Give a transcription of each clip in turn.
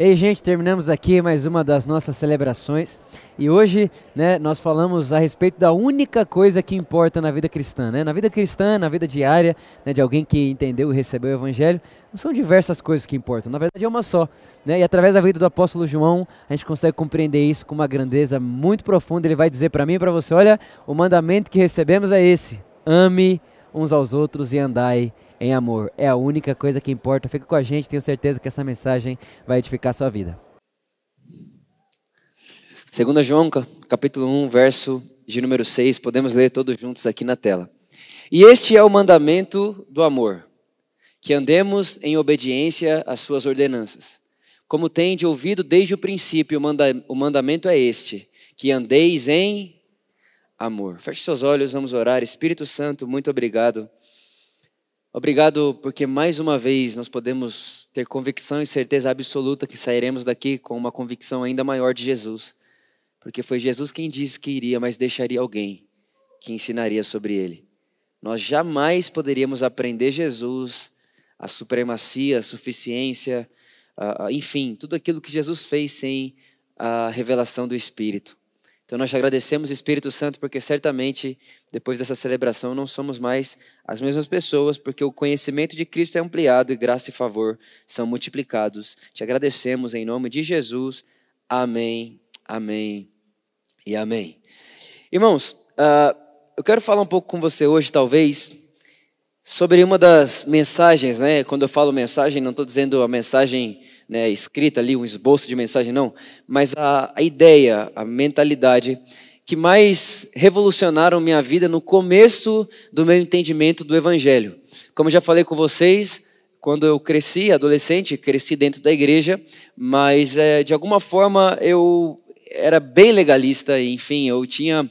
Ei, gente, terminamos aqui mais uma das nossas celebrações. E hoje, né, nós falamos a respeito da única coisa que importa na vida cristã, né? Na vida cristã, na vida diária, né, de alguém que entendeu e recebeu o evangelho, não são diversas coisas que importam. Na verdade, é uma só, né? E através da vida do apóstolo João, a gente consegue compreender isso com uma grandeza muito profunda. Ele vai dizer para mim e para você, olha, o mandamento que recebemos é esse: ame uns aos outros e andai em amor. É a única coisa que importa. Fica com a gente, tenho certeza que essa mensagem vai edificar a sua vida. 2 João, capítulo 1, verso de número 6, podemos ler todos juntos aqui na tela. E este é o mandamento do amor, que andemos em obediência às suas ordenanças. Como tende ouvido desde o princípio, o, manda, o mandamento é este, que andeis em amor. Feche seus olhos, vamos orar. Espírito Santo, muito obrigado Obrigado porque mais uma vez nós podemos ter convicção e certeza absoluta que sairemos daqui com uma convicção ainda maior de Jesus. Porque foi Jesus quem disse que iria, mas deixaria alguém que ensinaria sobre ele. Nós jamais poderíamos aprender Jesus, a supremacia, a suficiência, enfim, tudo aquilo que Jesus fez sem a revelação do Espírito. Então nós te agradecemos, Espírito Santo, porque certamente depois dessa celebração não somos mais as mesmas pessoas, porque o conhecimento de Cristo é ampliado e graça e favor são multiplicados. Te agradecemos em nome de Jesus. Amém, amém e amém. Irmãos, uh, eu quero falar um pouco com você hoje, talvez, sobre uma das mensagens, né? Quando eu falo mensagem, não estou dizendo a mensagem né, escrita ali, um esboço de mensagem, não, mas a, a ideia, a mentalidade que mais revolucionaram minha vida no começo do meu entendimento do Evangelho. Como já falei com vocês, quando eu cresci, adolescente, cresci dentro da igreja, mas é, de alguma forma eu era bem legalista, enfim, eu tinha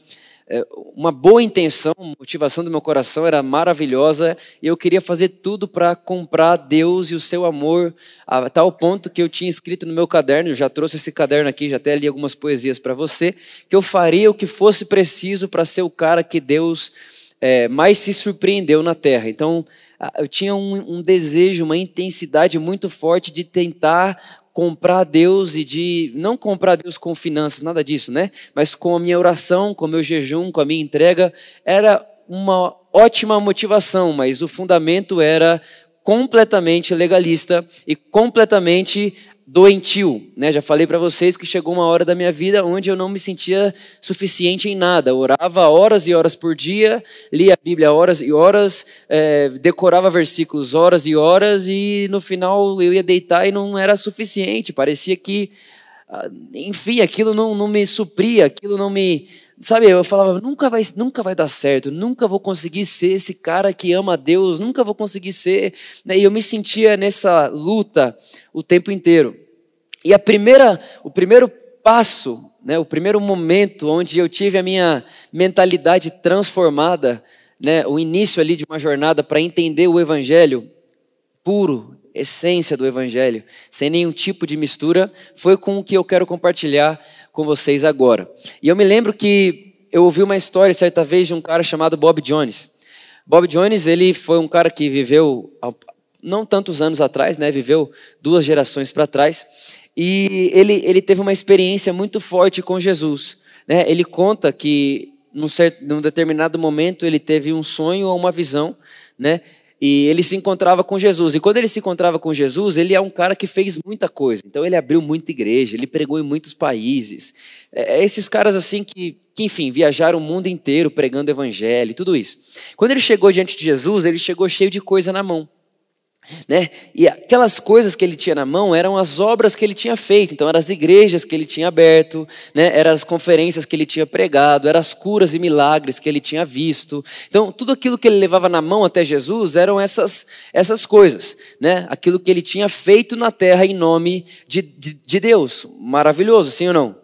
uma boa intenção, a motivação do meu coração era maravilhosa e eu queria fazer tudo para comprar Deus e o seu amor a tal ponto que eu tinha escrito no meu caderno, eu já trouxe esse caderno aqui, já até li algumas poesias para você, que eu faria o que fosse preciso para ser o cara que Deus é, mais se surpreendeu na terra. Então, eu tinha um, um desejo, uma intensidade muito forte de tentar comprar Deus e de não comprar Deus com finanças, nada disso, né? Mas com a minha oração, com o meu jejum, com a minha entrega, era uma ótima motivação, mas o fundamento era completamente legalista e completamente doentio, né? Já falei para vocês que chegou uma hora da minha vida onde eu não me sentia suficiente em nada. Orava horas e horas por dia, lia a Bíblia horas e horas, é, decorava versículos horas e horas e no final eu ia deitar e não era suficiente. Parecia que, ah, enfim, aquilo não, não me supria, aquilo não me sabe, eu falava, nunca vai, nunca vai dar certo, nunca vou conseguir ser esse cara que ama a Deus, nunca vou conseguir ser. Né? E eu me sentia nessa luta o tempo inteiro. E a primeira, o primeiro passo, né, o primeiro momento onde eu tive a minha mentalidade transformada, né, o início ali de uma jornada para entender o Evangelho puro, essência do Evangelho, sem nenhum tipo de mistura, foi com o que eu quero compartilhar com vocês agora. E eu me lembro que eu ouvi uma história certa vez de um cara chamado Bob Jones. Bob Jones, ele foi um cara que viveu não tantos anos atrás, né? Viveu duas gerações para trás. E ele, ele teve uma experiência muito forte com Jesus. Né? Ele conta que num, certo, num determinado momento ele teve um sonho ou uma visão, né? E ele se encontrava com Jesus. E quando ele se encontrava com Jesus, ele é um cara que fez muita coisa. Então ele abriu muita igreja, ele pregou em muitos países. É, é esses caras assim que, que, enfim, viajaram o mundo inteiro pregando evangelho e tudo isso. Quando ele chegou diante de Jesus, ele chegou cheio de coisa na mão. Né? E aquelas coisas que ele tinha na mão eram as obras que ele tinha feito, então eram as igrejas que ele tinha aberto, né? eram as conferências que ele tinha pregado, eram as curas e milagres que ele tinha visto. Então, tudo aquilo que ele levava na mão até Jesus eram essas, essas coisas, né? aquilo que ele tinha feito na terra em nome de, de, de Deus. Maravilhoso, sim ou não?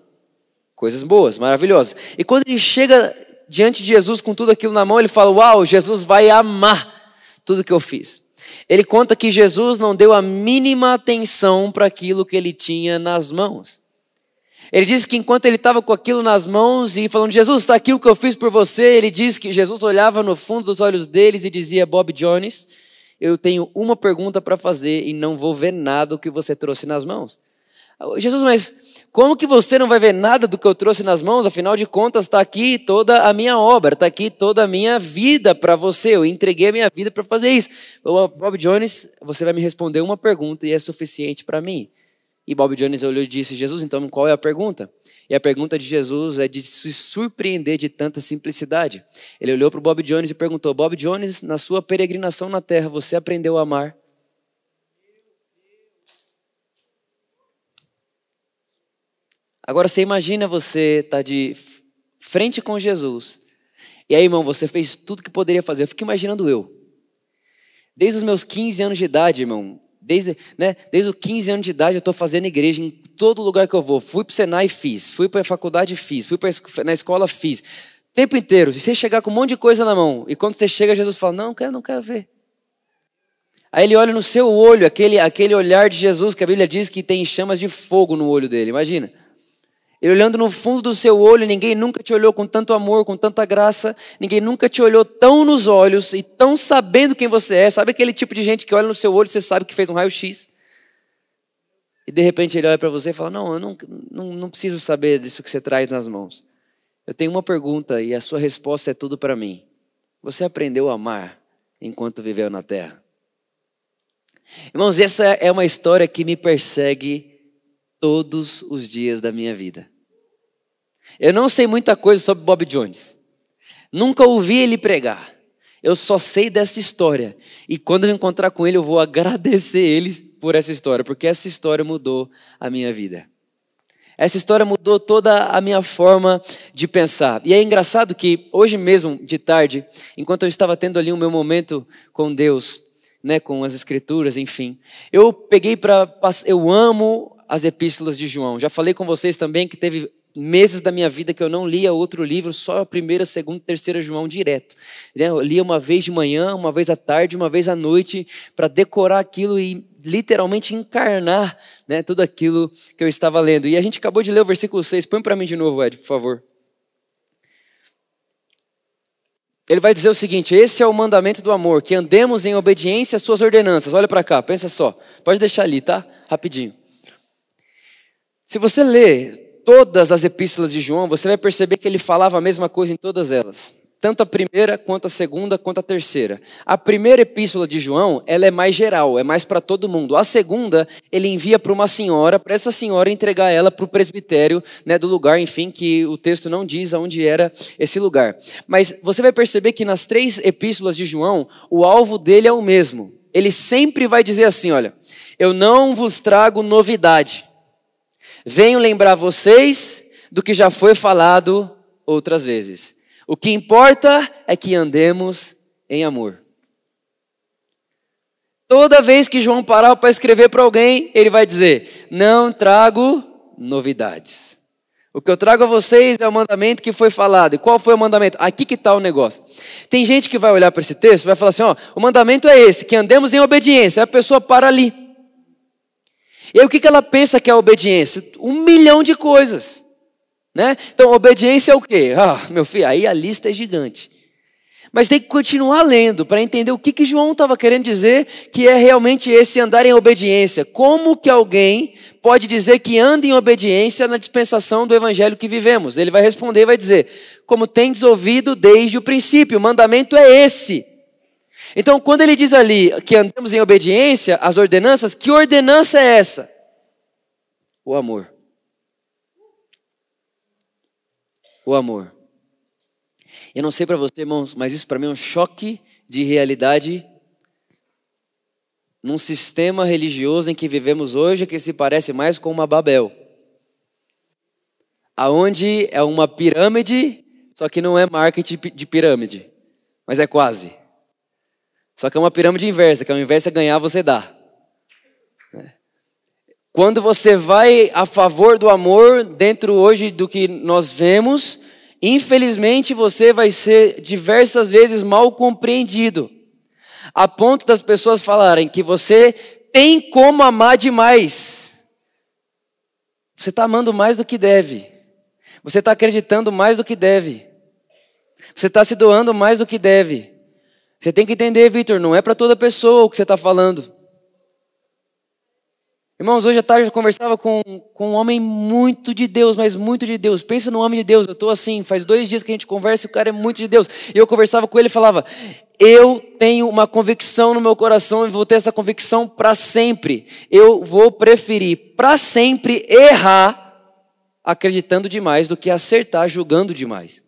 Coisas boas, maravilhosas. E quando ele chega diante de Jesus com tudo aquilo na mão, ele fala: Uau, Jesus vai amar tudo que eu fiz. Ele conta que Jesus não deu a mínima atenção para aquilo que ele tinha nas mãos. Ele diz que enquanto ele estava com aquilo nas mãos e falando, Jesus, está aqui o que eu fiz por você, ele diz que Jesus olhava no fundo dos olhos deles e dizia, Bob Jones, eu tenho uma pergunta para fazer e não vou ver nada o que você trouxe nas mãos. Jesus, mas como que você não vai ver nada do que eu trouxe nas mãos? Afinal de contas, está aqui toda a minha obra, está aqui toda a minha vida para você. Eu entreguei a minha vida para fazer isso. Bob Jones, você vai me responder uma pergunta e é suficiente para mim. E Bob Jones olhou e disse: Jesus, então qual é a pergunta? E a pergunta de Jesus é de se surpreender de tanta simplicidade. Ele olhou para o Bob Jones e perguntou: Bob Jones, na sua peregrinação na terra, você aprendeu a amar? Agora você imagina você estar tá de frente com Jesus. E aí, irmão, você fez tudo que poderia fazer. Eu fico imaginando eu. Desde os meus 15 anos de idade, irmão. Desde, né, desde os 15 anos de idade eu estou fazendo igreja em todo lugar que eu vou. Fui para o Senai, fiz. Fui para a faculdade, fiz. Fui pra, na escola, fiz. O tempo inteiro. E você chegar com um monte de coisa na mão. E quando você chega, Jesus fala: Não, quero, não quero ver. Aí ele olha no seu olho, aquele, aquele olhar de Jesus que a Bíblia diz que tem chamas de fogo no olho dele. Imagina. Ele olhando no fundo do seu olho, ninguém nunca te olhou com tanto amor, com tanta graça, ninguém nunca te olhou tão nos olhos e tão sabendo quem você é. Sabe aquele tipo de gente que olha no seu olho e você sabe que fez um raio-x? E de repente ele olha para você e fala: Não, eu não, não, não preciso saber disso que você traz nas mãos. Eu tenho uma pergunta e a sua resposta é tudo para mim. Você aprendeu a amar enquanto viveu na terra? Irmãos, essa é uma história que me persegue todos os dias da minha vida. Eu não sei muita coisa sobre Bob Jones. Nunca ouvi ele pregar. Eu só sei dessa história. E quando eu encontrar com ele, eu vou agradecer ele por essa história, porque essa história mudou a minha vida. Essa história mudou toda a minha forma de pensar. E é engraçado que hoje mesmo, de tarde, enquanto eu estava tendo ali o meu momento com Deus, né, com as escrituras, enfim, eu peguei para eu amo as epístolas de João. Já falei com vocês também que teve meses da minha vida que eu não lia outro livro, só a primeira, segunda, terceira João direto. Né? Eu lia uma vez de manhã, uma vez à tarde, uma vez à noite, para decorar aquilo e literalmente encarnar né, tudo aquilo que eu estava lendo. E a gente acabou de ler o versículo 6. Põe para mim de novo, Ed, por favor. Ele vai dizer o seguinte: esse é o mandamento do amor, que andemos em obediência às suas ordenanças. Olha para cá, pensa só. Pode deixar ali, tá? Rapidinho. Se você ler todas as epístolas de João, você vai perceber que ele falava a mesma coisa em todas elas. Tanto a primeira, quanto a segunda, quanto a terceira. A primeira epístola de João, ela é mais geral, é mais para todo mundo. A segunda, ele envia para uma senhora, para essa senhora entregar ela para o presbitério né, do lugar, enfim, que o texto não diz aonde era esse lugar. Mas você vai perceber que nas três epístolas de João, o alvo dele é o mesmo. Ele sempre vai dizer assim: olha, eu não vos trago novidade. Venho lembrar vocês do que já foi falado outras vezes. O que importa é que andemos em amor. Toda vez que João parar para escrever para alguém, ele vai dizer: Não trago novidades. O que eu trago a vocês é o mandamento que foi falado. E qual foi o mandamento? Aqui que está o negócio. Tem gente que vai olhar para esse texto e vai falar assim: ó, o mandamento é esse, que andemos em obediência. Aí a pessoa para ali. E aí o que, que ela pensa que é obediência? Um milhão de coisas. Né? Então, obediência é o quê? Ah, meu filho, aí a lista é gigante. Mas tem que continuar lendo para entender o que, que João estava querendo dizer que é realmente esse andar em obediência. Como que alguém pode dizer que anda em obediência na dispensação do evangelho que vivemos? Ele vai responder e vai dizer: Como tendes ouvido desde o princípio, o mandamento é esse. Então, quando ele diz ali que andamos em obediência às ordenanças, que ordenança é essa? O amor. O amor. Eu não sei para você, irmãos, mas isso para mim é um choque de realidade num sistema religioso em que vivemos hoje que se parece mais com uma Babel. Aonde é uma pirâmide, só que não é marketing de pirâmide, mas é quase. Só que é uma pirâmide inversa, que ao invés de ganhar, você dá. Quando você vai a favor do amor, dentro hoje do que nós vemos, infelizmente você vai ser diversas vezes mal compreendido. A ponto das pessoas falarem que você tem como amar demais. Você está amando mais do que deve. Você está acreditando mais do que deve. Você está se doando mais do que deve. Você tem que entender, Vitor, não é para toda pessoa o que você está falando. Irmãos, hoje à tarde eu conversava com, com um homem muito de Deus, mas muito de Deus. Pensa no homem de Deus. Eu estou assim, faz dois dias que a gente conversa e o cara é muito de Deus. E eu conversava com ele e falava: Eu tenho uma convicção no meu coração e vou ter essa convicção para sempre. Eu vou preferir para sempre errar acreditando demais do que acertar julgando demais.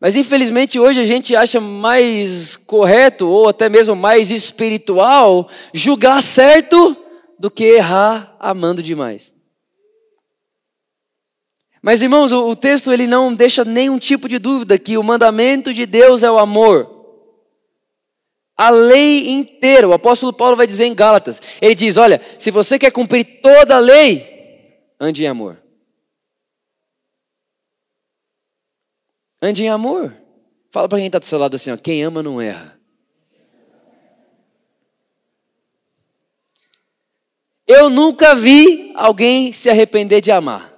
Mas infelizmente hoje a gente acha mais correto ou até mesmo mais espiritual julgar certo do que errar amando demais. Mas irmãos, o, texto ele não deixa nenhum tipo de dúvida que o mandamento de Deus é o amor. A lei inteira, o apóstolo Paulo vai dizer em Gálatas, ele diz: "Olha, se você quer cumprir toda a lei, ande em amor". Ande em amor. Fala para quem está do seu lado assim: ó, quem ama não erra. Eu nunca vi alguém se arrepender de amar.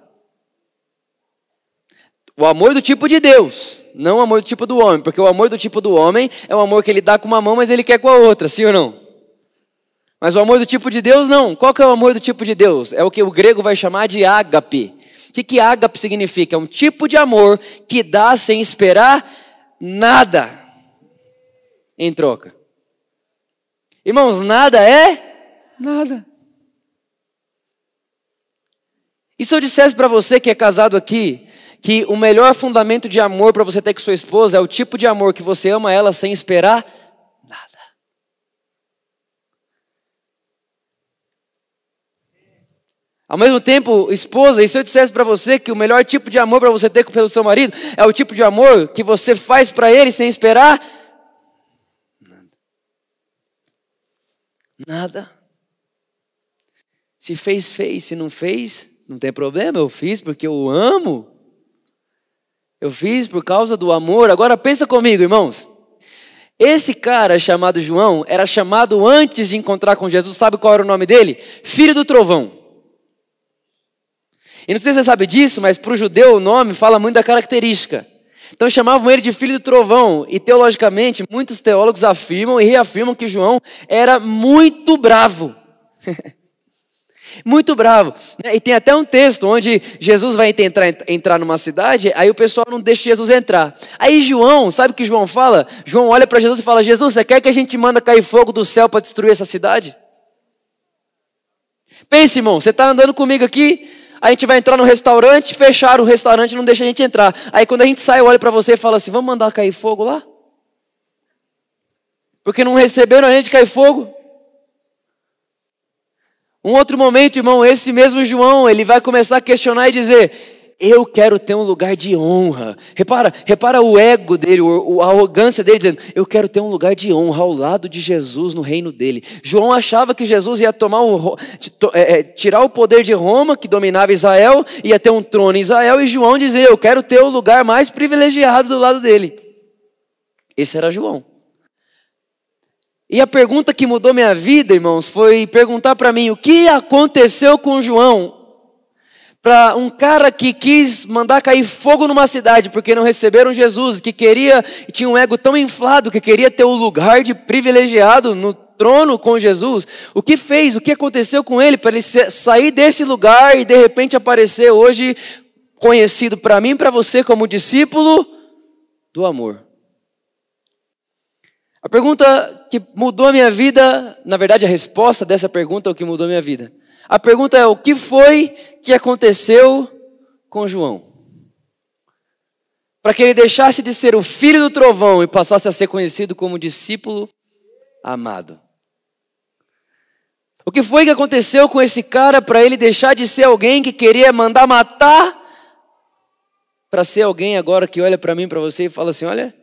O amor do tipo de Deus, não o amor do tipo do homem, porque o amor do tipo do homem é o amor que ele dá com uma mão, mas ele quer com a outra, sim ou não? Mas o amor do tipo de Deus, não. Qual que é o amor do tipo de Deus? É o que o grego vai chamar de ágape. Que, que ágape significa? É um tipo de amor que dá sem esperar nada em troca. Irmãos, nada é nada. E se eu dissesse para você que é casado aqui, que o melhor fundamento de amor para você ter com sua esposa é o tipo de amor que você ama ela sem esperar Ao mesmo tempo, esposa, e se eu dissesse para você que o melhor tipo de amor para você ter pelo seu marido é o tipo de amor que você faz para ele sem esperar? Nada. Nada. Se fez, fez. Se não fez, não tem problema. Eu fiz porque eu amo. Eu fiz por causa do amor. Agora pensa comigo, irmãos. Esse cara chamado João era chamado antes de encontrar com Jesus. Sabe qual era o nome dele? Filho do trovão. E não sei se você sabe disso, mas para o judeu o nome fala muito da característica. Então chamavam ele de filho do trovão. E teologicamente, muitos teólogos afirmam e reafirmam que João era muito bravo. muito bravo. E tem até um texto onde Jesus vai tentar entrar numa cidade, aí o pessoal não deixa Jesus entrar. Aí João, sabe o que João fala? João olha para Jesus e fala: Jesus, você quer que a gente manda cair fogo do céu para destruir essa cidade? Pense, irmão, você está andando comigo aqui, a gente vai entrar no restaurante, fecharam o restaurante, não deixa a gente entrar. Aí quando a gente sai, eu olho para você e falo assim: vamos mandar cair fogo lá? Porque não receberam a gente cair fogo. Um outro momento, irmão, esse mesmo João, ele vai começar a questionar e dizer: eu quero ter um lugar de honra. Repara, repara o ego dele, a arrogância dele, dizendo: Eu quero ter um lugar de honra ao lado de Jesus no reino dele. João achava que Jesus ia tomar um, é, é, tirar o poder de Roma, que dominava Israel, ia ter um trono em Israel, e João dizia: Eu quero ter o lugar mais privilegiado do lado dele. Esse era João. E a pergunta que mudou minha vida, irmãos, foi perguntar para mim: o que aconteceu com João para um cara que quis mandar cair fogo numa cidade porque não receberam Jesus, que queria, tinha um ego tão inflado que queria ter o lugar de privilegiado no trono com Jesus. O que fez, o que aconteceu com ele para ele sair desse lugar e de repente aparecer hoje conhecido para mim e para você como discípulo do amor? A pergunta que mudou a minha vida, na verdade a resposta dessa pergunta é o que mudou a minha vida. A pergunta é: o que foi que aconteceu com João? Para que ele deixasse de ser o filho do trovão e passasse a ser conhecido como discípulo amado. O que foi que aconteceu com esse cara para ele deixar de ser alguém que queria mandar matar para ser alguém agora que olha para mim, para você e fala assim: olha,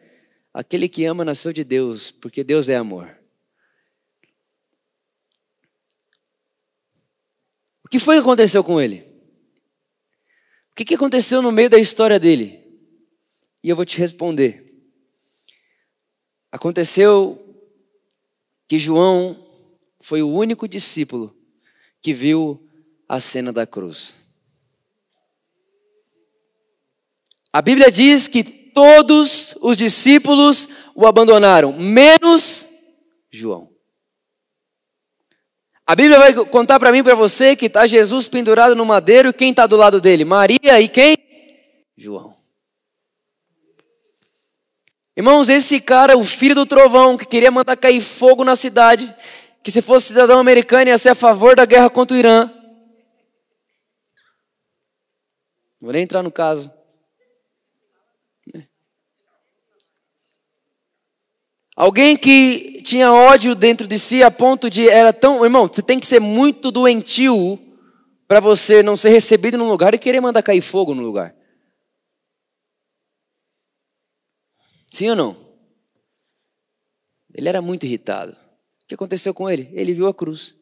aquele que ama nasceu de Deus, porque Deus é amor. O que foi que aconteceu com ele? O que, que aconteceu no meio da história dele? E eu vou te responder. Aconteceu que João foi o único discípulo que viu a cena da cruz. A Bíblia diz que todos os discípulos o abandonaram, menos João. A Bíblia vai contar para mim e para você que está Jesus pendurado no madeiro e quem está do lado dele? Maria e quem? João. Irmãos, esse cara, o filho do trovão, que queria mandar cair fogo na cidade, que se fosse cidadão americano ia ser a favor da guerra contra o Irã. Não vou nem entrar no caso. Alguém que tinha ódio dentro de si a ponto de era tão, irmão, você tem que ser muito doentio para você não ser recebido num lugar e querer mandar cair fogo no lugar. Sim ou não? Ele era muito irritado. O que aconteceu com ele? Ele viu a cruz.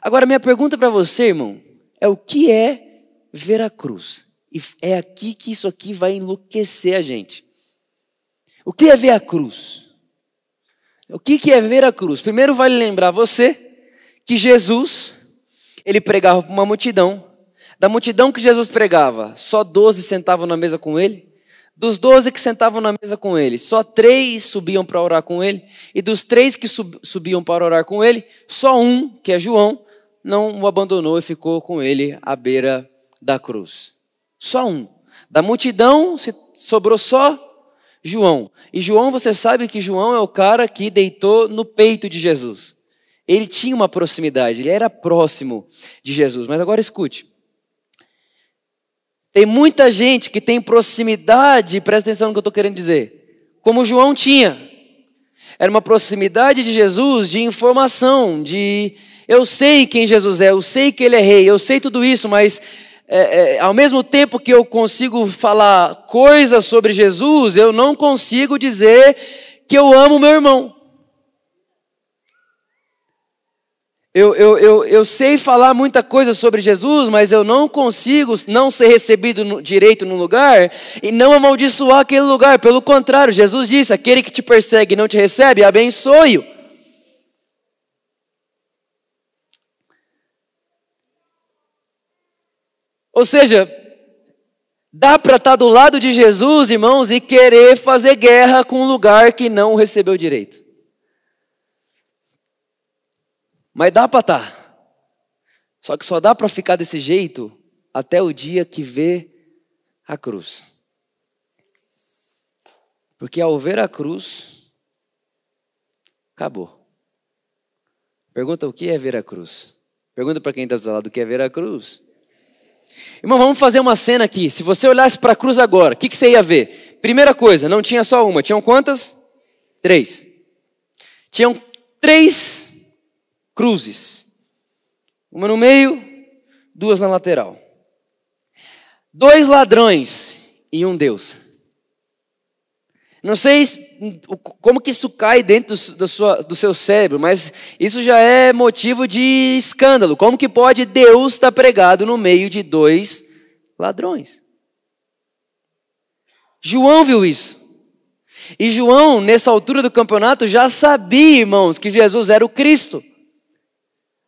Agora minha pergunta para você, irmão, é o que é ver a cruz? E é aqui que isso aqui vai enlouquecer a gente. O que é ver a cruz? O que é ver a cruz? Primeiro vale lembrar você que Jesus, ele pregava para uma multidão. Da multidão que Jesus pregava, só doze sentavam na mesa com ele. Dos doze que sentavam na mesa com ele, só três subiam para orar com ele. E dos três que sub, subiam para orar com ele, só um, que é João, não o abandonou e ficou com ele à beira da cruz. Só um. Da multidão sobrou só João. E João, você sabe que João é o cara que deitou no peito de Jesus. Ele tinha uma proximidade, ele era próximo de Jesus. Mas agora escute. Tem muita gente que tem proximidade, presta atenção no que eu estou querendo dizer, como João tinha. Era uma proximidade de Jesus de informação, de eu sei quem Jesus é, eu sei que ele é rei, eu sei tudo isso, mas é, é, ao mesmo tempo que eu consigo falar coisas sobre Jesus, eu não consigo dizer que eu amo meu irmão. Eu, eu, eu, eu sei falar muita coisa sobre Jesus, mas eu não consigo não ser recebido no, direito no lugar e não amaldiçoar aquele lugar. Pelo contrário, Jesus disse: aquele que te persegue e não te recebe, abençoe-o. Ou seja, dá para estar tá do lado de Jesus, irmãos, e querer fazer guerra com um lugar que não recebeu direito. Mas dá para estar. Tá. Só que só dá para ficar desse jeito até o dia que vê a cruz. Porque ao ver a cruz, acabou. Pergunta o que é ver a cruz. Pergunta para quem está do lado o que é ver a cruz. Irmão, vamos fazer uma cena aqui. Se você olhasse para a cruz agora, o que, que você ia ver? Primeira coisa, não tinha só uma, tinham quantas? Três. Tinham três cruzes. Uma no meio, duas na lateral. Dois ladrões e um Deus. Não sei como que isso cai dentro do, sua, do seu cérebro, mas isso já é motivo de escândalo. Como que pode Deus estar pregado no meio de dois ladrões? João viu isso. E João, nessa altura do campeonato, já sabia, irmãos, que Jesus era o Cristo.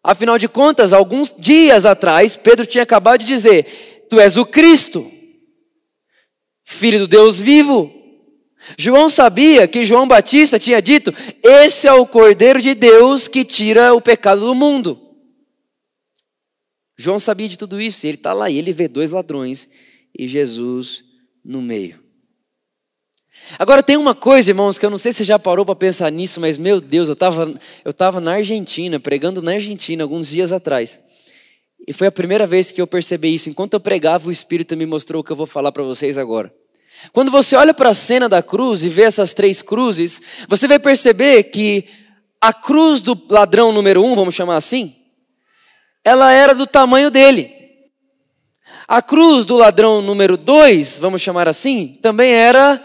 Afinal de contas, alguns dias atrás, Pedro tinha acabado de dizer: Tu és o Cristo, filho do Deus vivo. João sabia que João Batista tinha dito: Esse é o Cordeiro de Deus que tira o pecado do mundo. João sabia de tudo isso, e ele está lá, e ele vê dois ladrões e Jesus no meio. Agora tem uma coisa, irmãos, que eu não sei se você já parou para pensar nisso, mas meu Deus, eu estava eu tava na Argentina, pregando na Argentina alguns dias atrás. E foi a primeira vez que eu percebi isso. Enquanto eu pregava, o Espírito me mostrou o que eu vou falar para vocês agora. Quando você olha para a cena da cruz e vê essas três cruzes, você vai perceber que a cruz do ladrão número um, vamos chamar assim, ela era do tamanho dele. A cruz do ladrão número dois, vamos chamar assim, também era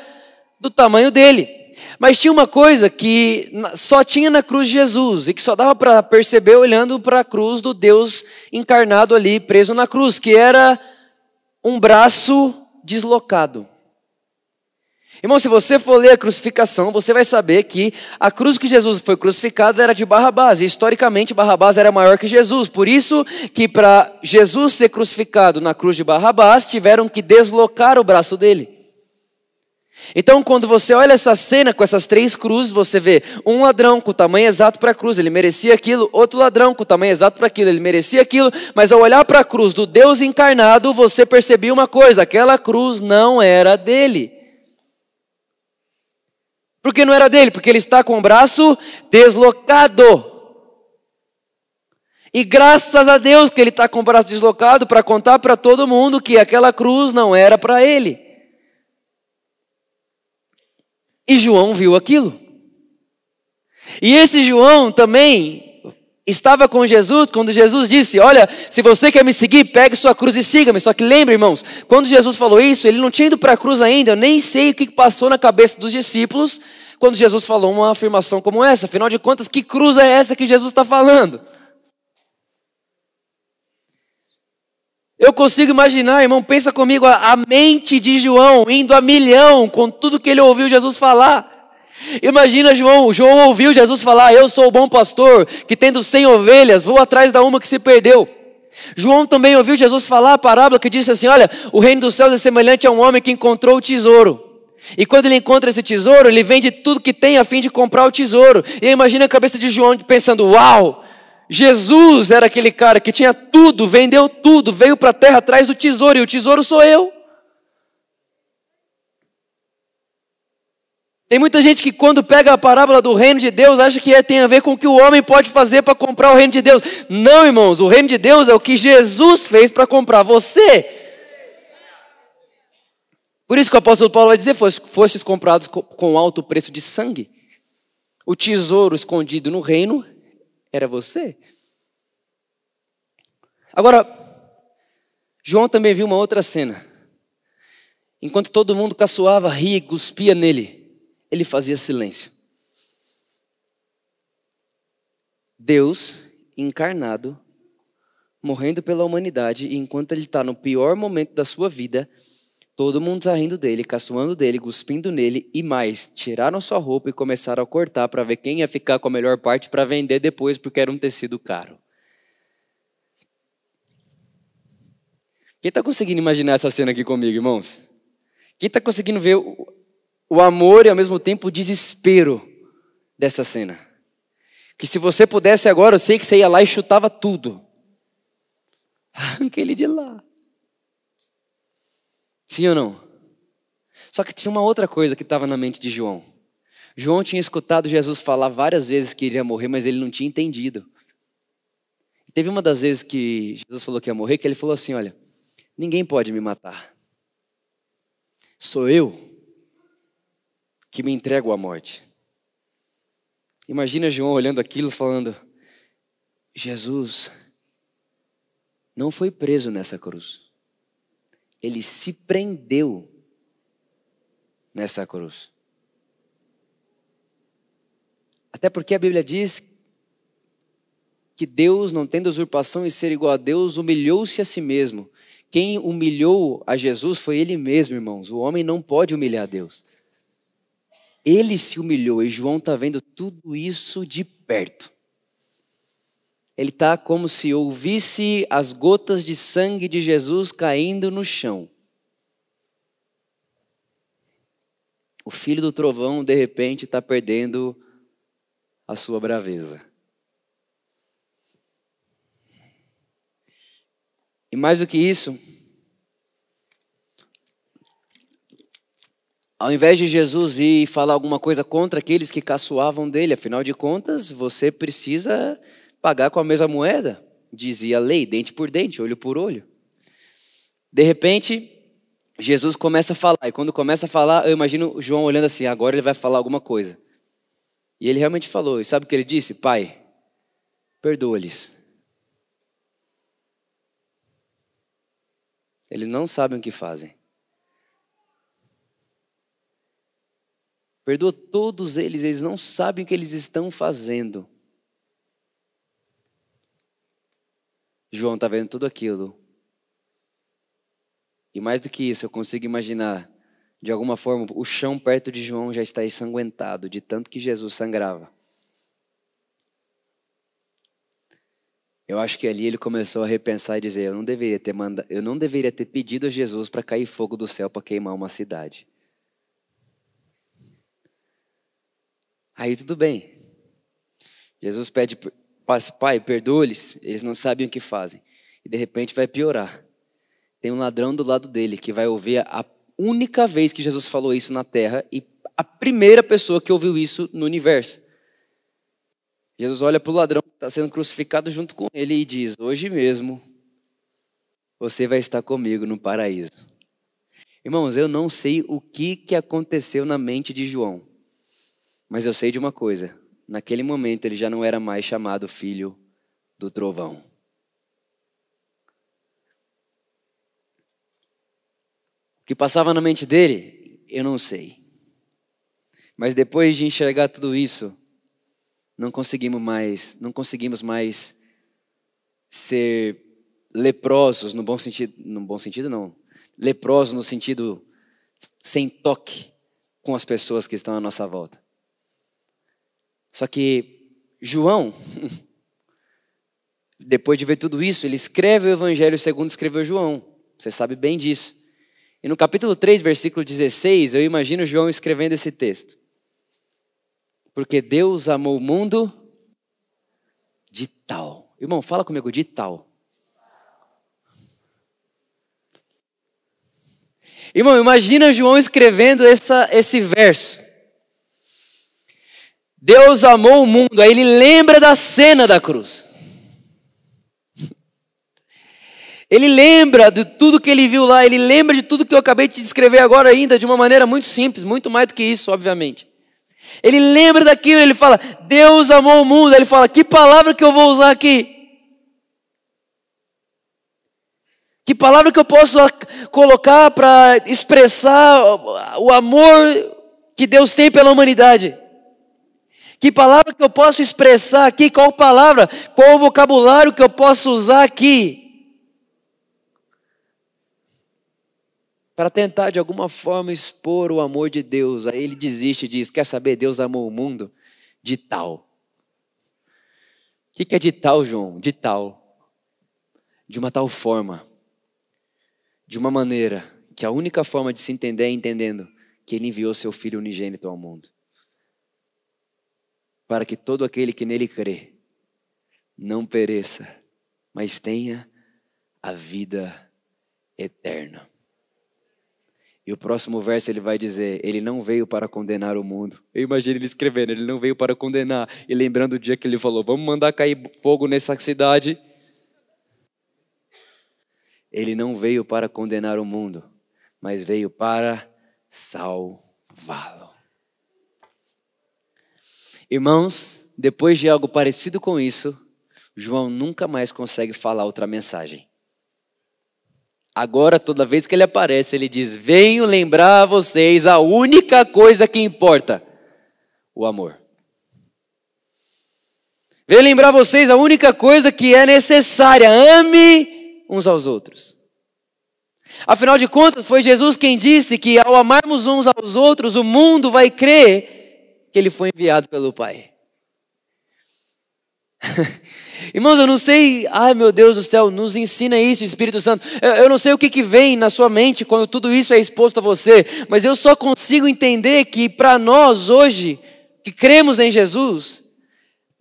do tamanho dele. Mas tinha uma coisa que só tinha na cruz de Jesus e que só dava para perceber olhando para a cruz do Deus encarnado ali, preso na cruz, que era um braço deslocado. Irmão, se você for ler a crucificação, você vai saber que a cruz que Jesus foi crucificado era de Barrabás, e historicamente Barrabás era maior que Jesus. Por isso que para Jesus ser crucificado na cruz de Barrabás, tiveram que deslocar o braço dele. Então, quando você olha essa cena com essas três cruzes, você vê um ladrão com o tamanho exato para a cruz, ele merecia aquilo, outro ladrão com o tamanho exato para aquilo, ele merecia aquilo, mas ao olhar para a cruz do Deus encarnado, você percebia uma coisa: aquela cruz não era dele. Por que não era dele? Porque ele está com o braço deslocado. E graças a Deus que ele está com o braço deslocado para contar para todo mundo que aquela cruz não era para ele. E João viu aquilo. E esse João também estava com Jesus quando Jesus disse: Olha, se você quer me seguir, pegue sua cruz e siga-me. Só que lembre, irmãos, quando Jesus falou isso, ele não tinha ido para a cruz ainda. Eu nem sei o que passou na cabeça dos discípulos quando Jesus falou uma afirmação como essa. Afinal de contas, que cruz é essa que Jesus está falando? Eu consigo imaginar, irmão, pensa comigo, a, mente de João indo a milhão com tudo que ele ouviu Jesus falar. Imagina João, João ouviu Jesus falar: Eu sou o bom pastor, que tendo cem ovelhas, vou atrás da uma que se perdeu. João também ouviu Jesus falar a parábola que disse assim: Olha, o reino dos céus é semelhante a um homem que encontrou o tesouro. E quando ele encontra esse tesouro, ele vende tudo que tem a fim de comprar o tesouro. E imagina a cabeça de João pensando: Uau, Jesus era aquele cara que tinha tudo, vendeu tudo, veio para a terra atrás do tesouro, e o tesouro sou eu. Tem muita gente que quando pega a parábola do reino de Deus acha que é, tem a ver com o que o homem pode fazer para comprar o reino de Deus. Não, irmãos, o reino de Deus é o que Jesus fez para comprar você. Por isso que o apóstolo Paulo vai dizer: fostes comprados com alto preço de sangue. O tesouro escondido no reino era você. Agora, João também viu uma outra cena. Enquanto todo mundo caçoava, ria, cuspia nele, ele fazia silêncio. Deus encarnado, morrendo pela humanidade, e enquanto ele está no pior momento da sua vida, Todo mundo está rindo dele, caçoando dele, cuspindo nele e mais. Tiraram sua roupa e começaram a cortar para ver quem ia ficar com a melhor parte para vender depois, porque era um tecido caro. Quem está conseguindo imaginar essa cena aqui comigo, irmãos? Quem está conseguindo ver o, amor e ao mesmo tempo o desespero dessa cena? Que se você pudesse agora, eu sei que você ia lá e chutava tudo. Arranca ele de lá. Sim ou não? Só que tinha uma outra coisa que estava na mente de João. João tinha escutado Jesus falar várias vezes que iria morrer, mas ele não tinha entendido. Teve uma das vezes que Jesus falou que ia morrer, que ele falou assim: Olha, ninguém pode me matar. Sou eu que me entrego à morte. Imagina João olhando aquilo falando: Jesus não foi preso nessa cruz ele se prendeu nessa cruz. Até porque a Bíblia diz que Deus, não tendo usurpação e ser igual a Deus, humilhou-se a si mesmo. Quem humilhou a Jesus foi ele mesmo, irmãos. O homem não pode humilhar Deus. Ele se humilhou e João está vendo tudo isso de perto ele está como se ouvisse as gotas de sangue de Jesus caindo no chão. O filho do trovão, de repente, está perdendo a sua braveza. E mais do que isso, ao invés de Jesus ir falar alguma coisa contra aqueles que caçoavam dele, afinal de contas, você precisa pagar com a mesma moeda, dizia a lei, dente por dente, olho por olho. De repente, Jesus começa a falar, e quando começa a falar, eu imagino João olhando assim, agora ele vai falar alguma coisa. E ele realmente falou, e sabe o que ele disse? Pai, perdoa-lhes. Eles não sabem o que fazem. Perdoa todos eles, eles não sabem o que eles estão fazendo. João está vendo tudo aquilo. E mais do que isso, eu consigo imaginar, de alguma forma, o chão perto de João já está ensanguentado, de tanto que Jesus sangrava. Eu acho que ali ele começou a repensar e dizer: eu não deveria ter manda... eu não deveria ter pedido a Jesus para cair fogo do céu para queimar uma cidade. Aí tudo bem. Jesus pede, pai, perdoa-lhes, eles não sabem o que fazem. E de repente vai piorar. Tem um ladrão do lado dele que vai ouvir a única vez que Jesus falou isso na terra e a primeira pessoa que ouviu isso no universo. Jesus olha para o ladrão que está sendo crucificado junto com ele e diz: Hoje mesmo você vai estar comigo no paraíso. Irmãos, eu não sei o que, que aconteceu na mente de João, mas eu sei de uma coisa: naquele momento ele já não era mais chamado filho do trovão. O que passava na mente dele, eu não sei. Mas depois de enxergar tudo isso, não conseguimos mais, não conseguimos mais ser leprosos no bom sentido, no bom sentido não, leprosos no sentido sem toque com as pessoas que estão à nossa volta. Só que João, depois de ver tudo isso, ele escreve o evangelho segundo escreveu João. Você sabe bem disso. E no capítulo 3, versículo 16, eu imagino João escrevendo esse texto. Porque Deus amou o mundo de tal. Irmão, fala comigo, de tal. Irmão, imagina João escrevendo essa, esse verso. Deus amou o mundo, aí ele lembra da cena da cruz. Ele lembra de tudo que ele viu lá, ele lembra de tudo que eu acabei de descrever agora ainda, de uma maneira muito simples, muito mais do que isso, obviamente. Ele lembra daquilo, ele fala, Deus amou o mundo, ele fala, que palavra que eu vou usar aqui? Que palavra que eu posso colocar para expressar o amor que Deus tem pela humanidade? Que palavra que eu posso expressar aqui? Qual palavra? Qual vocabulário que eu posso usar aqui? Para tentar de alguma forma expor o amor de Deus. Aí ele desiste e diz: Quer saber? Deus amou o mundo de tal. O que é de tal, João? De tal. De uma tal forma de uma maneira que a única forma de se entender é entendendo que ele enviou seu filho unigênito ao mundo. Para que todo aquele que nele crê não pereça, mas tenha a vida eterna. E o próximo verso ele vai dizer: Ele não veio para condenar o mundo. Eu imagino ele escrevendo: Ele não veio para condenar. E lembrando o dia que ele falou: Vamos mandar cair fogo nessa cidade ele não veio para condenar o mundo, mas veio para salvá-lo. Irmãos, depois de algo parecido com isso, João nunca mais consegue falar outra mensagem. Agora, toda vez que ele aparece, ele diz: Venho lembrar a vocês a única coisa que importa: o amor. Venho lembrar a vocês a única coisa que é necessária: ame uns aos outros. Afinal de contas, foi Jesus quem disse que ao amarmos uns aos outros, o mundo vai crer que ele foi enviado pelo Pai. Irmãos, eu não sei, ai meu Deus do céu, nos ensina isso, Espírito Santo. Eu, eu não sei o que, que vem na sua mente quando tudo isso é exposto a você, mas eu só consigo entender que para nós hoje, que cremos em Jesus,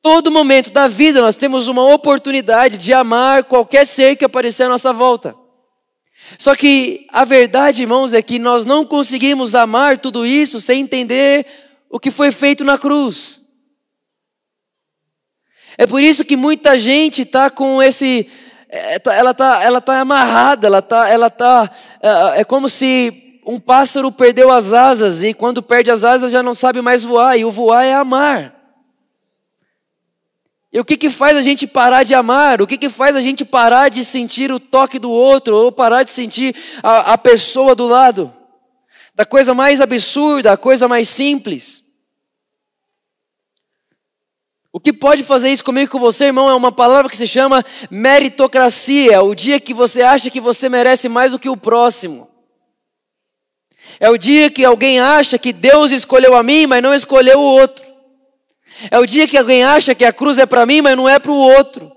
todo momento da vida nós temos uma oportunidade de amar qualquer ser que aparecer à nossa volta. Só que a verdade, irmãos, é que nós não conseguimos amar tudo isso sem entender o que foi feito na cruz. É por isso que muita gente está com esse. É, tá, ela está ela tá amarrada, ela está. Ela tá, é, é como se um pássaro perdeu as asas e quando perde as asas já não sabe mais voar, e o voar é amar. E o que, que faz a gente parar de amar? O que, que faz a gente parar de sentir o toque do outro ou parar de sentir a, a pessoa do lado? Da coisa mais absurda, a coisa mais simples. O que pode fazer isso comigo com você, irmão, é uma palavra que se chama meritocracia. É o dia que você acha que você merece mais do que o próximo. É o dia que alguém acha que Deus escolheu a mim, mas não escolheu o outro. É o dia que alguém acha que a cruz é para mim, mas não é para o outro.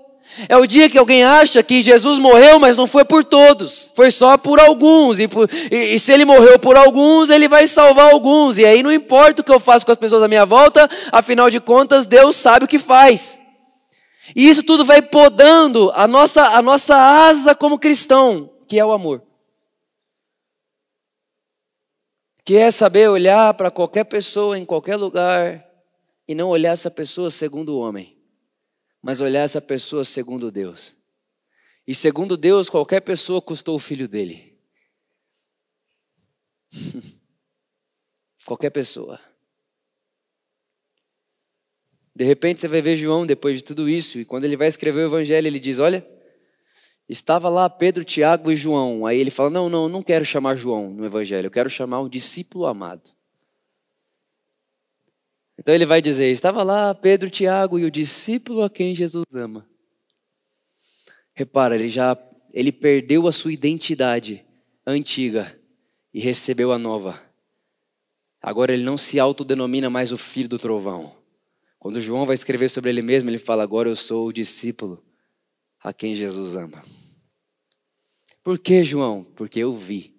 É o dia que alguém acha que Jesus morreu, mas não foi por todos, foi só por alguns. E, por, e, e, se ele morreu por alguns, ele vai salvar alguns. E aí não importa o que eu faço com as pessoas à minha volta, afinal de contas, Deus sabe o que faz. E isso tudo vai podando a nossa, a nossa asa como cristão, que é o amor. Que é saber olhar para qualquer pessoa em qualquer lugar e não olhar essa pessoa segundo o homem mas olhar essa pessoa segundo Deus. E segundo Deus, qualquer pessoa custou o filho dele. qualquer pessoa. De repente você vai ver João depois de tudo isso, e quando ele vai escrever o evangelho, ele diz: Olha, estava lá Pedro, Tiago e João. Aí ele fala: Não, não, não quero chamar João no evangelho, eu quero chamar um discípulo amado. Então ele vai dizer: estava lá Pedro, Tiago e o discípulo a quem Jesus ama. Repara, ele já ele perdeu a sua identidade antiga e recebeu a nova. Agora ele não se autodenomina mais o filho do trovão. Quando João vai escrever sobre ele mesmo, ele fala: Agora eu sou o discípulo a quem Jesus ama. Por que, João? Porque eu vi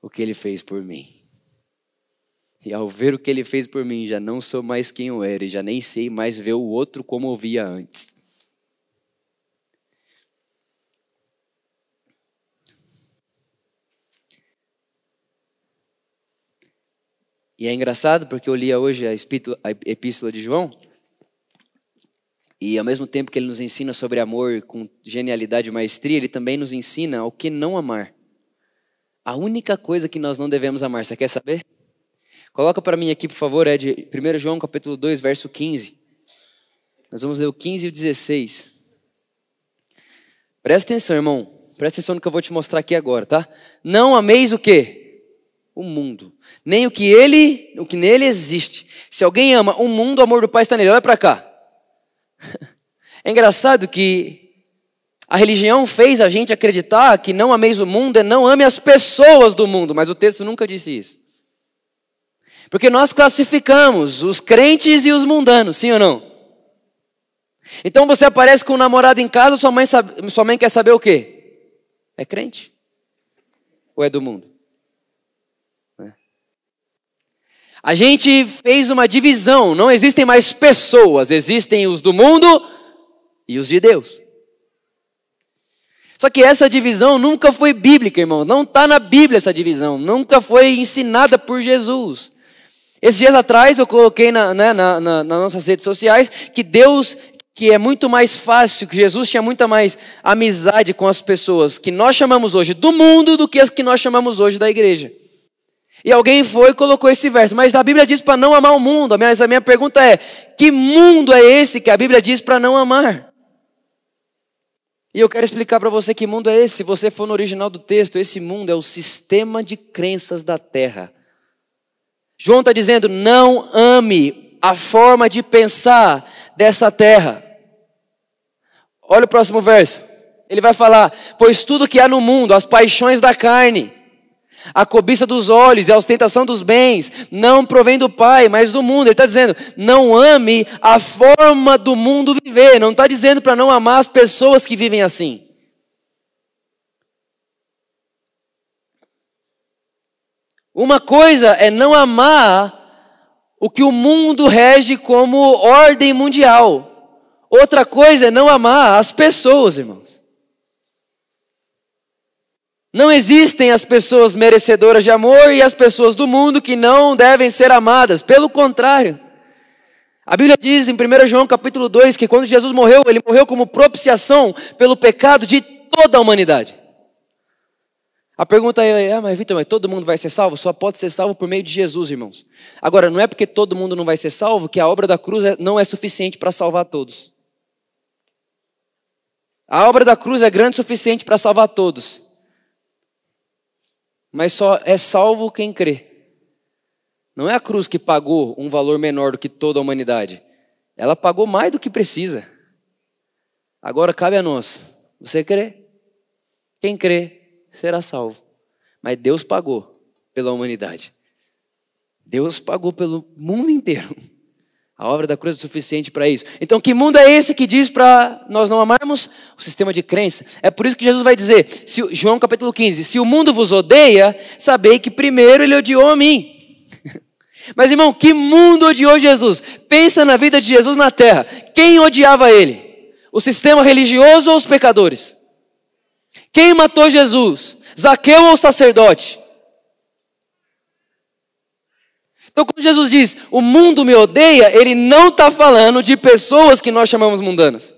o que ele fez por mim. E ao ver o que ele fez por mim, já não sou mais quem eu era, e já nem sei mais ver o outro como eu via antes. E é engraçado porque eu lia hoje a epístola de João, e ao mesmo tempo que ele nos ensina sobre amor com genialidade e maestria, ele também nos ensina o que não amar. A única coisa que nós não devemos amar, você quer saber? Coloca para mim aqui, por favor, é de 1 João capítulo 2, verso 15. Nós vamos ler o 15 e o 16. Presta atenção, irmão. Presta atenção no que eu vou te mostrar aqui agora, tá? Não ameis o quê? O mundo. Nem o que ele, o que nele existe. Se alguém ama o mundo, o amor do Pai está nele. Olha para cá. É engraçado que a religião fez a gente acreditar que não ameis o mundo é não ame as pessoas do mundo, mas o texto nunca disse isso. Porque nós classificamos os crentes e os mundanos, sim ou não? Então você aparece com um namorado em casa, sua mãe, sabe, sua mãe quer saber o quê? É crente? Ou é do mundo? É. A gente fez uma divisão, não existem mais pessoas, existem os do mundo e os de Deus. Só que essa divisão nunca foi bíblica, irmão. Não está na Bíblia essa divisão. Nunca foi ensinada por Jesus. Esses dias atrás eu coloquei na, né, na, na, nas nossas redes sociais que Deus, que é muito mais fácil, que Jesus tinha muita mais amizade com as pessoas que nós chamamos hoje do mundo do que as que nós chamamos hoje da igreja. E alguém foi e colocou esse verso, mas a Bíblia diz para não amar o mundo. Mas a minha pergunta é: que mundo é esse que a Bíblia diz para não amar? E eu quero explicar para você que mundo é esse. Se você for no original do texto, esse mundo é o sistema de crenças da terra. João está dizendo: não ame a forma de pensar dessa terra. Olha o próximo verso. Ele vai falar: Pois tudo que há no mundo, as paixões da carne, a cobiça dos olhos e a ostentação dos bens, não provém do Pai, mas do mundo. Ele está dizendo: não ame a forma do mundo viver. Não está dizendo para não amar as pessoas que vivem assim. Uma coisa é não amar o que o mundo rege como ordem mundial. Outra coisa é não amar as pessoas, irmãos. Não existem as pessoas merecedoras de amor e as pessoas do mundo que não devem ser amadas. Pelo contrário. A Bíblia diz em 1 João capítulo 2 que quando Jesus morreu, ele morreu como propiciação pelo pecado de toda a humanidade. A pergunta é, ah, mas Vitor, mas todo mundo vai ser salvo? Só pode ser salvo por meio de Jesus, irmãos. Agora, não é porque todo mundo não vai ser salvo que a obra da cruz é, não é suficiente para salvar todos. A obra da cruz é grande o suficiente para salvar todos. Mas só é salvo quem crê. Não é a cruz que pagou um valor menor do que toda a humanidade. Ela pagou mais do que precisa. Agora cabe a nós. Você crê? Quem crê será salvo. Mas Deus pagou pela humanidade. Deus pagou pelo mundo inteiro. A obra da cruz é suficiente para isso. Então, que mundo é esse que diz para nós não amarmos? O sistema de crença. É por isso que Jesus vai dizer, se, João capítulo 15: Se o mundo vos odeia, sabei que primeiro ele odiou a mim. Mas, irmão, que mundo odiou Jesus? Pensa na vida de Jesus na terra. Quem odiava ele? O sistema religioso ou os pecadores? Quem matou Jesus? Zaqueu ou o sacerdote? Então, quando Jesus diz, o mundo me odeia, ele não está falando de pessoas que nós chamamos mundanas.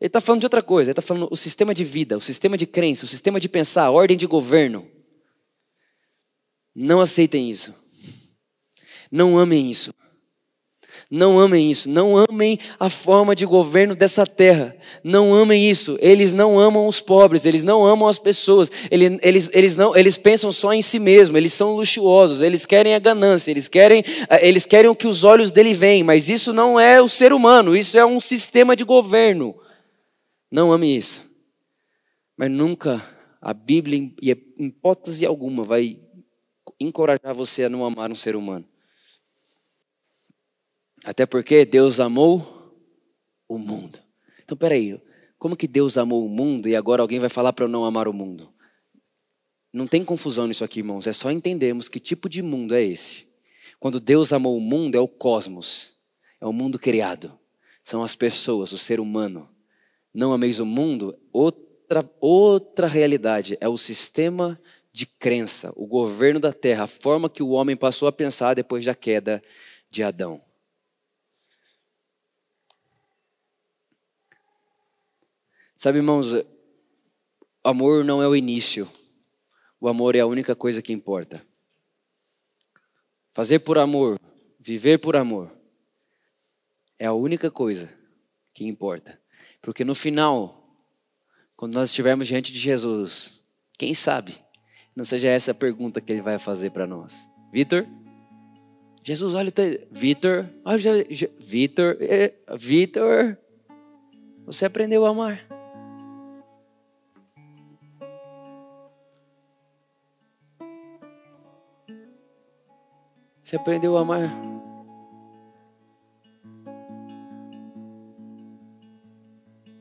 Ele está falando de outra coisa, ele está falando o sistema de vida, o sistema de crença, o sistema de pensar, a ordem de governo. Não aceitem isso. Não amem isso. Não amem isso, não amem a forma de governo dessa terra, não amem isso. Eles não amam os pobres, eles não amam as pessoas, eles, eles, eles, não, eles pensam só em si mesmos, eles são luxuosos, eles querem a ganância, eles querem, eh, eles querem o que os olhos dele veem, mas isso não é o ser humano, isso é um sistema de governo. Não ame isso. Mas nunca a Bíblia, em hipótese alguma, vai encorajar você a não amar um ser humano. Até porque Deus amou o mundo. Então, peraí, como que Deus amou o mundo e agora alguém vai falar para eu não amar o mundo? Não tem confusão nisso aqui, irmãos. É só entendermos que tipo de mundo é esse. Quando Deus amou o mundo, é o cosmos, é o mundo criado, são as pessoas, o ser humano. Não ameis o mundo, outra, outra realidade, é o sistema de crença, o governo da terra, a forma que o homem passou a pensar depois da queda de Adão. Sabe, irmãos, amor não é o início. O amor é a única coisa que importa. Fazer por amor, viver por amor, é a única coisa que importa. Porque no final, quando nós estivermos diante de Jesus, quem sabe não seja essa a pergunta que ele vai fazer para nós. Vitor? Jesus, olha, Vitor, olha, Vitor, eh, Vitor, você aprendeu a amar. Você aprendeu a amar.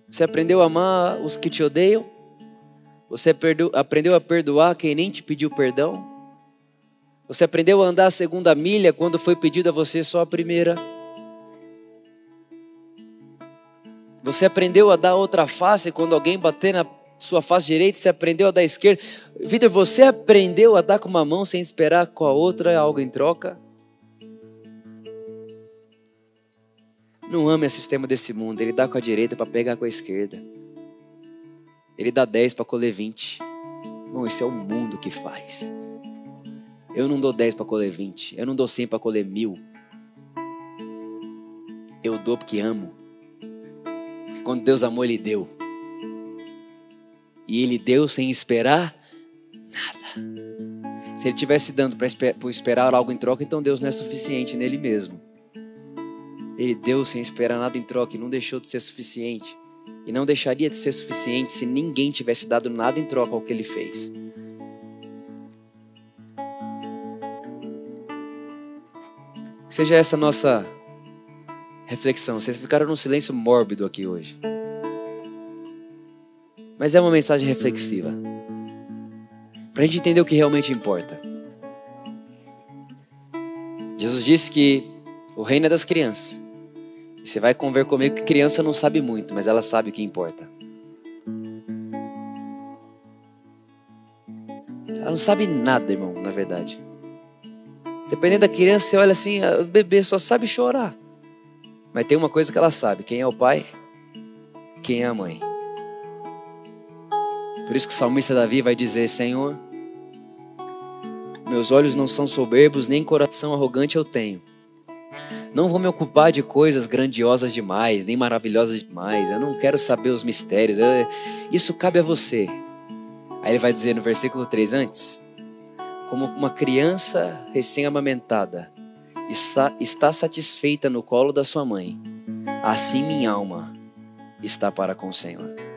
Você aprendeu a amar os que te odeiam? Você aprendeu a perdoar quem nem te pediu perdão? Você aprendeu a andar a segunda milha quando foi pedido a você só a primeira? Você aprendeu a dar outra face quando alguém bater na sua face direita, você aprendeu a dar esquerda. Vitor, você aprendeu a dar com uma mão sem esperar com a outra algo em troca? Não ame o sistema desse mundo. Ele dá com a direita para pegar com a esquerda. Ele dá 10 para colher 20. Bom, isso é o mundo que faz. Eu não dou 10 para colher 20. Eu não dou 100 para colher mil. Eu dou porque amo. Porque quando Deus amou, Ele deu. E Ele deu sem esperar nada. Se Ele tivesse dando para esperar algo em troca, então Deus não é suficiente nele mesmo. Ele deu sem esperar nada em troca e não deixou de ser suficiente. E não deixaria de ser suficiente se ninguém tivesse dado nada em troca ao que ele fez. Seja essa nossa reflexão. Vocês ficaram num silêncio mórbido aqui hoje. Mas é uma mensagem reflexiva. Para a gente entender o que realmente importa. Jesus disse que o reino é das crianças. Você vai conver comigo que criança não sabe muito, mas ela sabe o que importa. Ela não sabe nada, irmão, na verdade. Dependendo da criança, você olha assim, o bebê só sabe chorar. Mas tem uma coisa que ela sabe: quem é o pai, quem é a mãe. Por isso que o salmista Davi vai dizer: Senhor, meus olhos não são soberbos, nem coração arrogante eu tenho. Não vou me ocupar de coisas grandiosas demais, nem maravilhosas demais. Eu não quero saber os mistérios. Eu, isso cabe a você. Aí ele vai dizer no versículo 3 antes: Como uma criança recém-amamentada está, está satisfeita no colo da sua mãe, assim minha alma está para com o Senhor.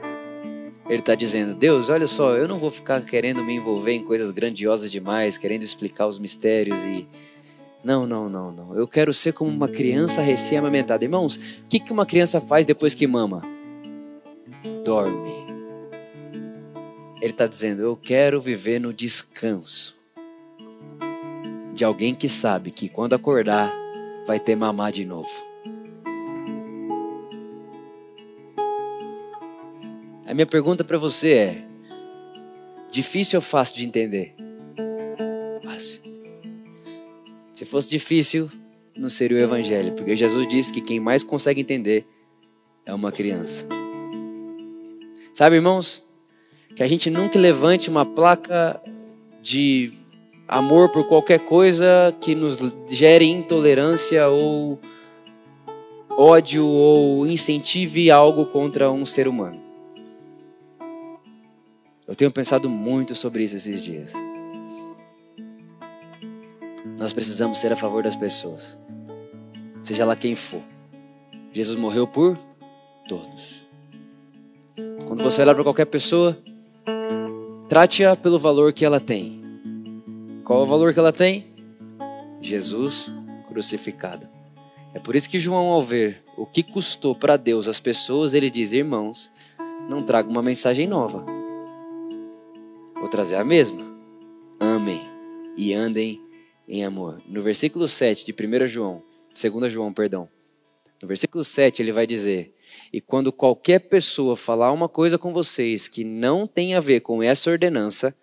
Ele está dizendo: Deus, olha só, eu não vou ficar querendo me envolver em coisas grandiosas demais, querendo explicar os mistérios e Não, não, não, não. Eu quero ser como uma criança recém-amamentada. Irmãos, o que, que uma criança faz depois que mama? Dorme. Ele está dizendo: Eu quero viver no descanso de alguém que sabe que quando acordar vai ter mamar de novo. A minha pergunta para você é: difícil ou fácil de entender? Fácil. Se fosse difícil, não seria o evangelho, porque Jesus disse que quem mais consegue entender é uma criança. Sabe, irmãos, que a gente nunca levante uma placa de amor por qualquer coisa que nos gere intolerância ou ódio ou incentive algo contra um ser humano. Eu tenho pensado muito sobre isso esses dias. Nós precisamos ser a favor das pessoas, seja lá quem for. Jesus morreu por todos. Quando você olhar para qualquer pessoa, trate-a pelo valor que ela tem. Qual é o valor que ela tem? Jesus crucificado. É por isso que João, ao ver o que custou para Deus as pessoas, ele diz: Irmãos, não traga uma mensagem nova. Vou trazer a mesma. Amem e andem em amor. No versículo 7 de 1 João, 2 João, perdão. No versículo 7 ele vai dizer: E quando qualquer pessoa falar uma coisa com vocês que não tem a ver com essa ordenança,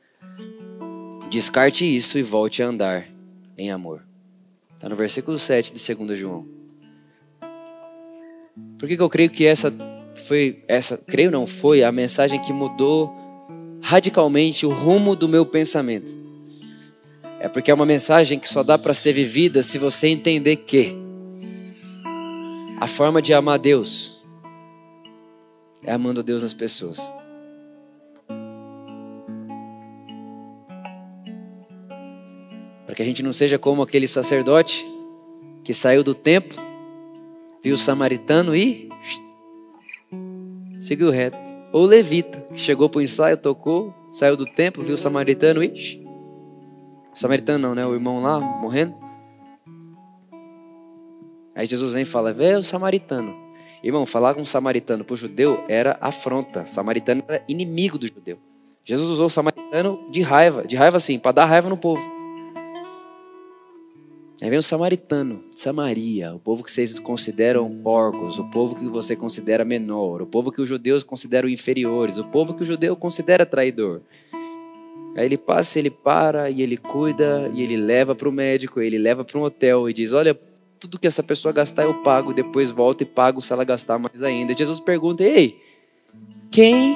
Descarte isso e volte a andar em amor. Está no versículo 7 de 2 João. Por que, que eu creio que essa foi, essa, creio não, foi a mensagem que mudou radicalmente o rumo do meu pensamento? É porque é uma mensagem que só dá para ser vivida se você entender que a forma de amar Deus é amando Deus nas pessoas. Para que a gente não seja como aquele sacerdote que saiu do templo, viu o samaritano e seguiu reto. Ou o levita, que chegou para o ensaio, tocou, saiu do templo, viu o samaritano e. Samaritano não, né? O irmão lá morrendo. Aí Jesus vem e fala: Vê o samaritano. Irmão, falar com um samaritano para o judeu era afronta. Samaritano era inimigo do judeu. Jesus usou o samaritano de raiva, de raiva assim, para dar raiva no povo. Aí vem o samaritano, Samaria, o povo que vocês consideram porcos, o povo que você considera menor, o povo que os judeus consideram inferiores, o povo que o judeu considera traidor. Aí ele passa, ele para e ele cuida e ele leva para o médico, ele leva para um hotel e diz: Olha, tudo que essa pessoa gastar eu pago, depois volto e pago se ela gastar mais ainda. Jesus pergunta: Ei, quem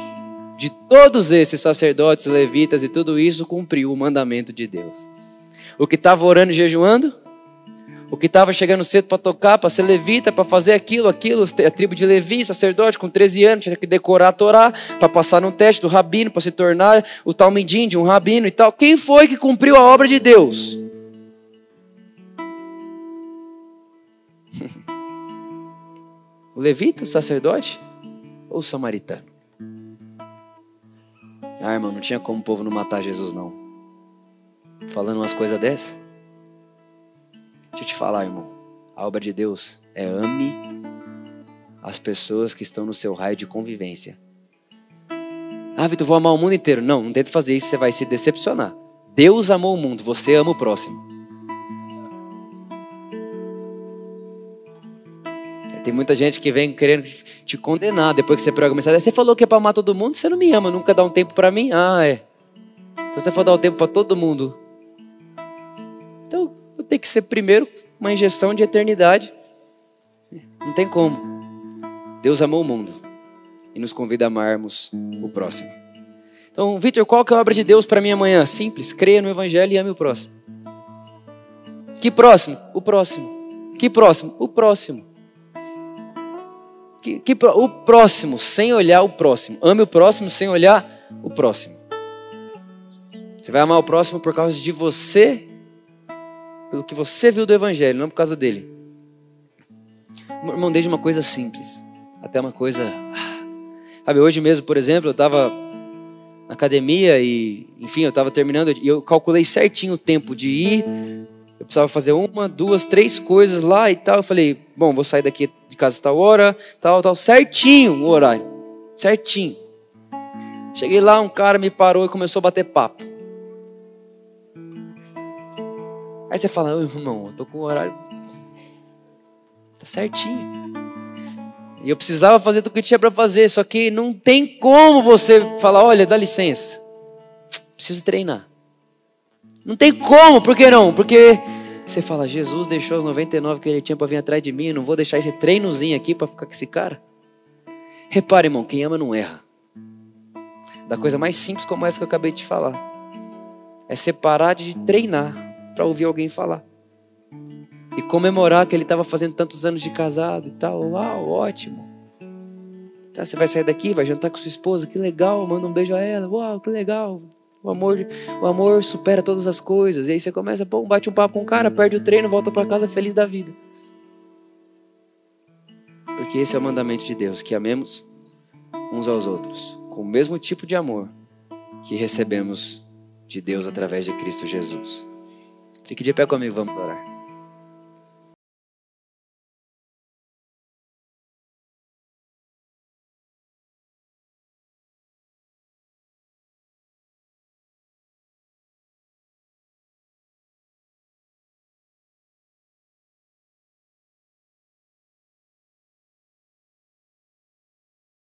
de todos esses sacerdotes, levitas e tudo isso cumpriu o mandamento de Deus? O que estava orando e jejuando? O que estava chegando cedo para tocar, para ser levita, para fazer aquilo, aquilo, a tribo de Levi, sacerdote, com 13 anos, tinha que decorar a Torá, para passar no teste do rabino, para se tornar o tal mendim de um rabino e tal. Quem foi que cumpriu a obra de Deus? o levita, o sacerdote ou o samaritano? Ah, irmão, não tinha como o povo não matar Jesus, não. Falando umas coisas dessas. Deixa eu te falar, irmão. A obra de Deus é ame as pessoas que estão no seu raio de convivência. Ah, Vitor, vou amar o mundo inteiro. Não, não tente fazer isso, você vai se decepcionar. Deus amou o mundo, você ama o próximo. Tem muita gente que vem querendo te condenar depois que você prega a mensagem. Você falou que é para amar todo mundo, você não me ama, nunca dá um tempo para mim? Ah, é. Se você for dar um tempo para todo mundo, tem que ser primeiro uma injeção de eternidade. Não tem como. Deus amou o mundo e nos convida a amarmos o próximo. Então, Vitor, qual que é a obra de Deus para mim amanhã? Simples, creia no Evangelho e ame o próximo. Que próximo? O próximo. Que próximo? O próximo. Que, que, o próximo, sem olhar o próximo. Ame o próximo sem olhar o próximo. Você vai amar o próximo por causa de você pelo que você viu do Evangelho, não por causa dele. Irmão, desde uma coisa simples até uma coisa. Ah, sabe, hoje mesmo, por exemplo, eu estava na academia e, enfim, eu estava terminando e eu calculei certinho o tempo de ir. Eu precisava fazer uma, duas, três coisas lá e tal. Eu falei, bom, vou sair daqui de casa tal hora, tal, tal, certinho o horário. Certinho. Cheguei lá, um cara me parou e começou a bater papo. Aí você fala, irmão, eu tô com o horário. Tá certinho. E eu precisava fazer tudo o que tinha para fazer, só que não tem como você falar, olha, dá licença. Preciso treinar. Não tem como, por que não? Porque você fala, Jesus deixou os 99 que ele tinha para vir atrás de mim, não vou deixar esse treinozinho aqui para ficar com esse cara. Repare, irmão, quem ama não erra. Da coisa mais simples como essa que eu acabei de falar. É separar de treinar para ouvir alguém falar. E comemorar que ele estava fazendo tantos anos de casado e tal. Uau, ótimo. Tá, você vai sair daqui, vai jantar com sua esposa, que legal, manda um beijo a ela. Uau, que legal. O amor, o amor supera todas as coisas. E aí você começa, pô, bate um papo com o cara, perde o treino, volta para casa feliz da vida. Porque esse é o mandamento de Deus, que amemos uns aos outros, com o mesmo tipo de amor que recebemos de Deus através de Cristo Jesus. Fique de pé comigo, vamos orar.